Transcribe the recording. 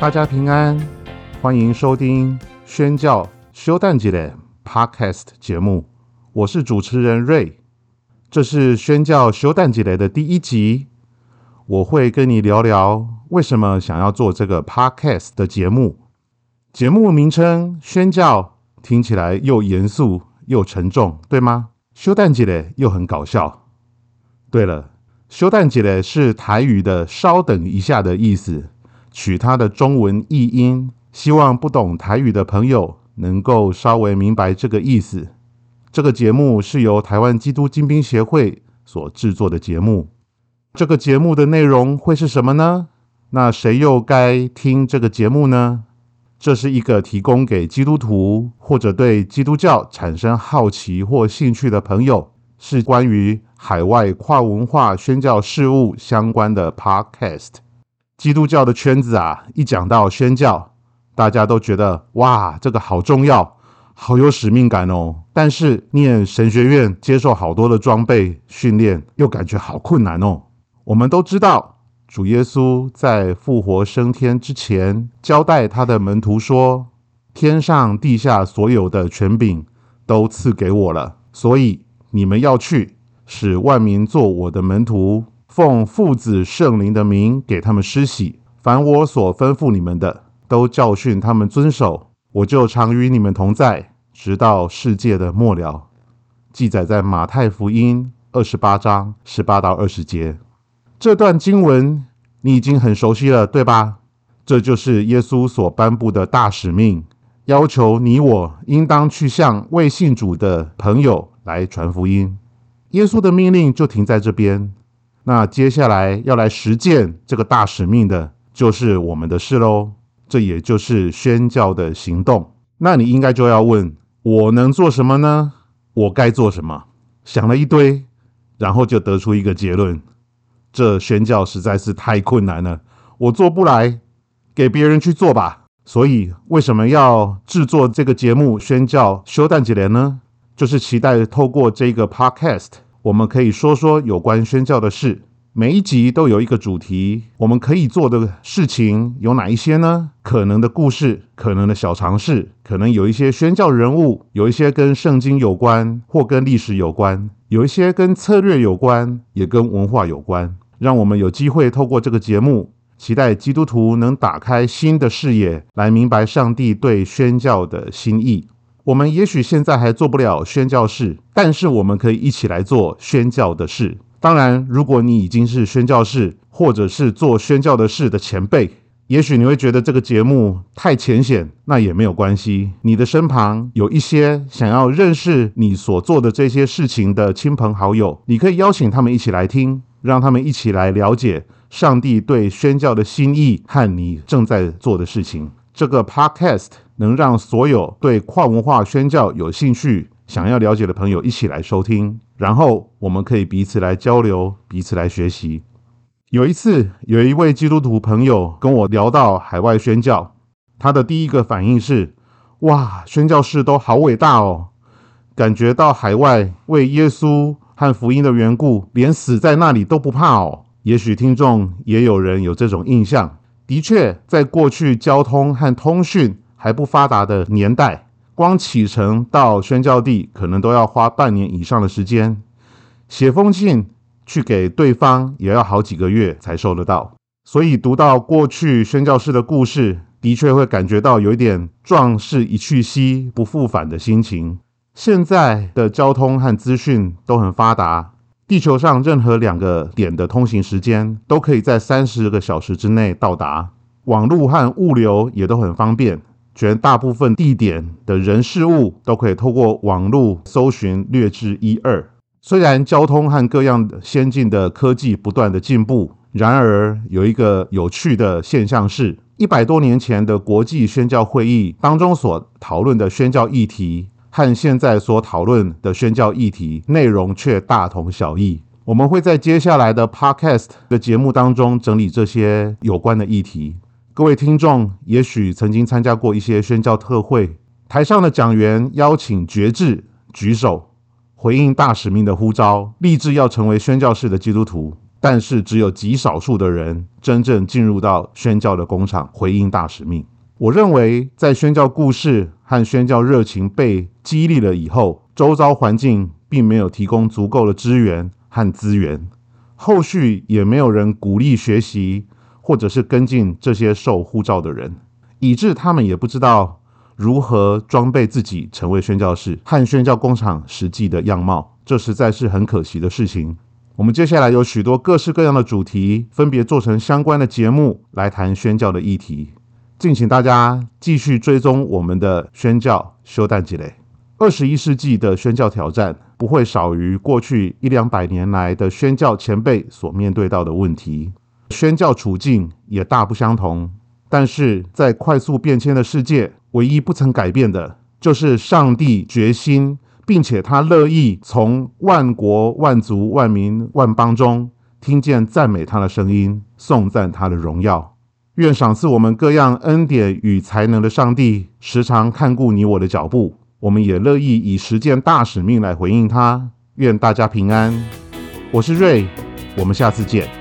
大家平安，欢迎收听宣教修蛋节的 Podcast 节目，我是主持人瑞，这是宣教修蛋节的第一集，我会跟你聊聊为什么想要做这个 Podcast 的节目。节目名称宣教听起来又严肃又沉重，对吗？修蛋节的又很搞笑。对了，修蛋节的是台语的“稍等一下”的意思。取它的中文译音，希望不懂台语的朋友能够稍微明白这个意思。这个节目是由台湾基督精兵协会所制作的节目。这个节目的内容会是什么呢？那谁又该听这个节目呢？这是一个提供给基督徒或者对基督教产生好奇或兴趣的朋友，是关于海外跨文化宣教事务相关的 Podcast。基督教的圈子啊，一讲到宣教，大家都觉得哇，这个好重要，好有使命感哦。但是念神学院，接受好多的装备训练，又感觉好困难哦。我们都知道，主耶稣在复活升天之前，交代他的门徒说：“天上地下所有的权柄都赐给我了，所以你们要去，使万民做我的门徒。”奉父子圣灵的名给他们施洗，凡我所吩咐你们的，都教训他们遵守。我就常与你们同在，直到世界的末了。记载在马太福音二十八章十八到二十节。这段经文你已经很熟悉了，对吧？这就是耶稣所颁布的大使命，要求你我应当去向未信主的朋友来传福音。耶稣的命令就停在这边。那接下来要来实践这个大使命的，就是我们的事喽。这也就是宣教的行动。那你应该就要问：我能做什么呢？我该做什么？想了一堆，然后就得出一个结论：这宣教实在是太困难了，我做不来，给别人去做吧。所以，为什么要制作这个节目《宣教修蛋几年》呢？就是期待透过这个 Podcast。我们可以说说有关宣教的事，每一集都有一个主题。我们可以做的事情有哪一些呢？可能的故事，可能的小尝试，可能有一些宣教人物，有一些跟圣经有关或跟历史有关，有一些跟策略有关，也跟文化有关。让我们有机会透过这个节目，期待基督徒能打开新的视野，来明白上帝对宣教的心意。我们也许现在还做不了宣教士，但是我们可以一起来做宣教的事。当然，如果你已经是宣教士，或者是做宣教的事的前辈，也许你会觉得这个节目太浅显，那也没有关系。你的身旁有一些想要认识你所做的这些事情的亲朋好友，你可以邀请他们一起来听，让他们一起来了解上帝对宣教的心意和你正在做的事情。这个 podcast 能让所有对跨文化宣教有兴趣、想要了解的朋友一起来收听，然后我们可以彼此来交流、彼此来学习。有一次，有一位基督徒朋友跟我聊到海外宣教，他的第一个反应是：哇，宣教士都好伟大哦！感觉到海外为耶稣和福音的缘故，连死在那里都不怕哦。也许听众也有人有这种印象。的确，在过去交通和通讯还不发达的年代，光启程到宣教地可能都要花半年以上的时间，写封信去给对方也要好几个月才收得到。所以，读到过去宣教士的故事，的确会感觉到有一点壮士一去兮不复返的心情。现在的交通和资讯都很发达。地球上任何两个点的通行时间都可以在三十个小时之内到达，网络和物流也都很方便，绝大部分地点的人事物都可以透过网络搜寻略知一二。虽然交通和各样先进的科技不断的进步，然而有一个有趣的现象是，一百多年前的国际宣教会议当中所讨论的宣教议题。和现在所讨论的宣教议题内容却大同小异。我们会在接下来的 Podcast 的节目当中整理这些有关的议题。各位听众也许曾经参加过一些宣教特会，台上的讲员邀请觉志举手回应大使命的呼召，立志要成为宣教士的基督徒。但是只有极少数的人真正进入到宣教的工厂，回应大使命。我认为，在宣教故事和宣教热情被激励了以后，周遭环境并没有提供足够的资源和资源，后续也没有人鼓励学习，或者是跟进这些受呼召的人，以致他们也不知道如何装备自己成为宣教士和宣教工厂实际的样貌。这实在是很可惜的事情。我们接下来有许多各式各样的主题，分别做成相关的节目来谈宣教的议题。敬请大家继续追踪我们的宣教修蛋积累。二十一世纪的宣教挑战不会少于过去一两百年来的宣教前辈所面对到的问题，宣教处境也大不相同。但是在快速变迁的世界，唯一不曾改变的，就是上帝决心，并且他乐意从万国万族万民万邦中听见赞美他的声音，颂赞他的荣耀。愿赏赐我们各样恩典与才能的上帝，时常看顾你我的脚步。我们也乐意以实践大使命来回应他。愿大家平安。我是瑞，我们下次见。